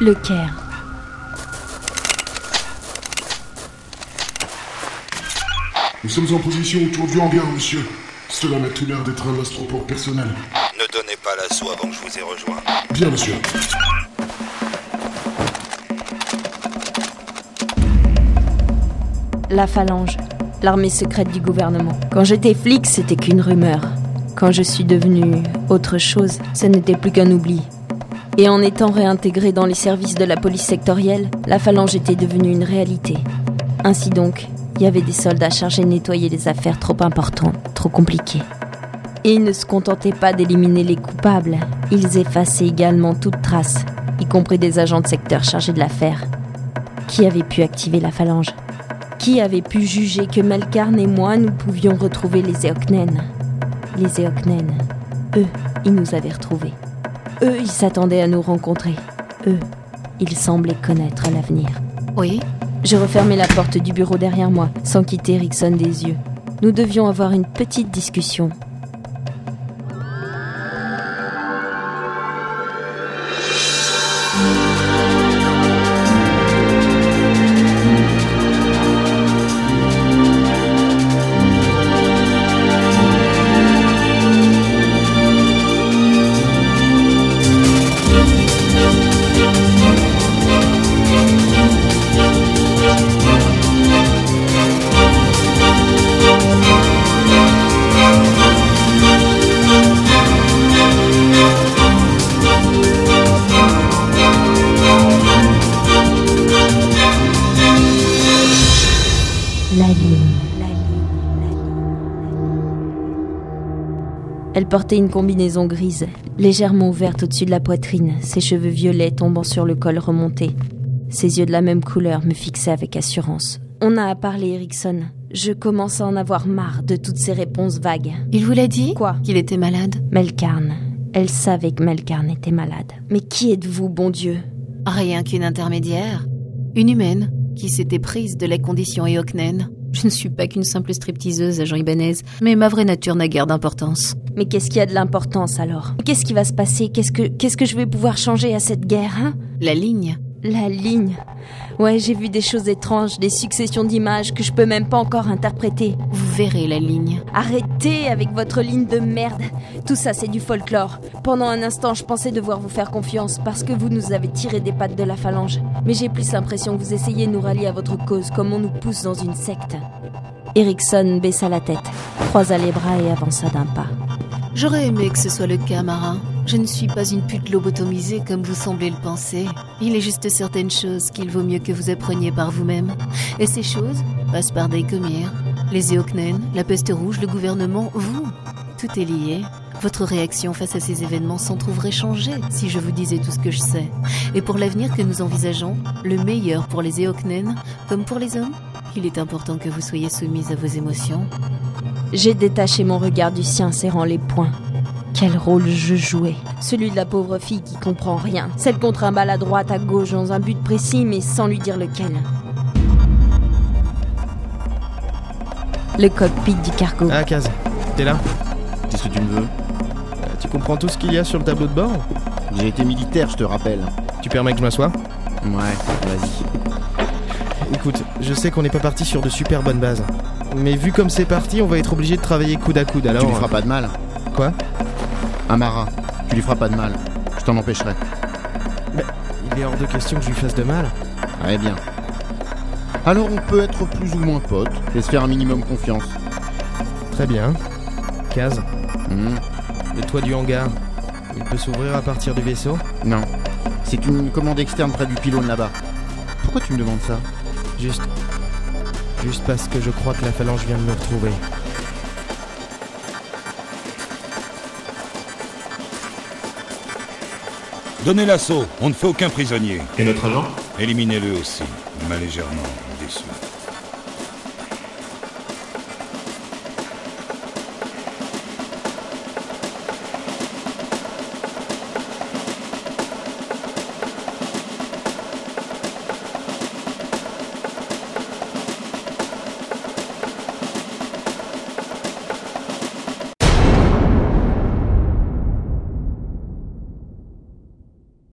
Le Caire. Nous sommes en position autour du hangar, monsieur. Cela m'a tout l'air d'être un astroport personnel. Ne donnez pas l'assaut avant que je vous ai rejoint. Bien, monsieur. La phalange. L'armée secrète du gouvernement. Quand j'étais flic, c'était qu'une rumeur. Quand je suis devenu autre chose, ce n'était plus qu'un oubli. Et en étant réintégré dans les services de la police sectorielle, la phalange était devenue une réalité. Ainsi donc, il y avait des soldats chargés de nettoyer des affaires trop importantes, trop compliquées. Et ils ne se contentaient pas d'éliminer les coupables, ils effaçaient également toute trace, y compris des agents de secteur chargés de l'affaire. Qui avait pu activer la phalange? Qui avait pu juger que Melkarn et moi, nous pouvions retrouver les Eoknen? Les Eoknen, eux, ils nous avaient retrouvés. Eux, ils s'attendaient à nous rencontrer. Eux, ils semblaient connaître l'avenir. Oui Je refermai la porte du bureau derrière moi, sans quitter Erickson des yeux. Nous devions avoir une petite discussion. La ligne. Elle portait une combinaison grise, légèrement ouverte au-dessus de la poitrine, ses cheveux violets tombant sur le col remonté. Ses yeux de la même couleur me fixaient avec assurance. On a à parler, Erickson. Je commence à en avoir marre de toutes ces réponses vagues. Il vous l'a dit Quoi Qu'il était malade Melkarn. Elle savait que Melkarn était malade. Mais qui êtes-vous, bon Dieu? Rien qu'une intermédiaire. Une humaine qui s'était prise de la condition Eoknen. Je ne suis pas qu'une simple stripteaseuse, agent Ibanez, mais ma vraie nature n'a guère d'importance. Mais qu'est-ce qui a de l'importance alors? Qu'est-ce qui va se passer? Qu'est-ce que qu'est-ce que je vais pouvoir changer à cette guerre, hein? La ligne La ligne. Ouais, j'ai vu des choses étranges, des successions d'images que je peux même pas encore interpréter. Vous verrez la ligne. Arrêtez avec votre ligne de merde. Tout ça, c'est du folklore. Pendant un instant, je pensais devoir vous faire confiance parce que vous nous avez tiré des pattes de la phalange. Mais j'ai plus l'impression que vous essayez de nous rallier à votre cause comme on nous pousse dans une secte. Erickson baissa la tête, croisa les bras et avança d'un pas. J'aurais aimé que ce soit le cas, Marin. Je ne suis pas une pute lobotomisée comme vous semblez le penser. Il est juste certaines choses qu'il vaut mieux que vous appreniez par vous-même. Et ces choses passent par Daikomir, les Eoknen, la peste rouge, le gouvernement, vous. Tout est lié. Votre réaction face à ces événements s'en trouverait changée si je vous disais tout ce que je sais. Et pour l'avenir que nous envisageons, le meilleur pour les Eoknen, comme pour les hommes, il est important que vous soyez soumise à vos émotions. J'ai détaché mon regard du sien, serrant les poings. Quel rôle je jouais Celui de la pauvre fille qui comprend rien. Celle contre un bal à droite, à gauche, dans un but précis, mais sans lui dire lequel. Le cockpit du cargo. Ah, Kaz, t'es là? Qu'est-ce que tu me veux Euh, Tu comprends tout ce qu'il y a sur le tableau de bord? J'ai été militaire, je te rappelle. Tu permets que je m'assoie? Ouais, vas-y. Écoute, je sais qu'on n'est pas parti sur de super bonnes bases. Mais vu comme c'est parti, on va être obligé de travailler coude à coude, alors... tu lui feras pas de mal. euh, Quoi? Un marin, tu lui feras pas de mal. Je t'en empêcherai. Il est hors de question que je lui fasse de mal. Ouais, bien. Alors on peut être plus ou moins potes et se faire un minimum confiance. Très bien. Kaz, Hmm, le toit du hangar, il peut s'ouvrir à partir du vaisseau? Non. C'est une commande externe près du pylône là-bas. Pourquoi tu me demandes ça? Juste... Juste parce que je crois que la phalange vient de me retrouver. Donnez l'assaut, on ne fait aucun prisonnier. Et notre agent? Éliminez-le aussi, m'a légèrement déçu.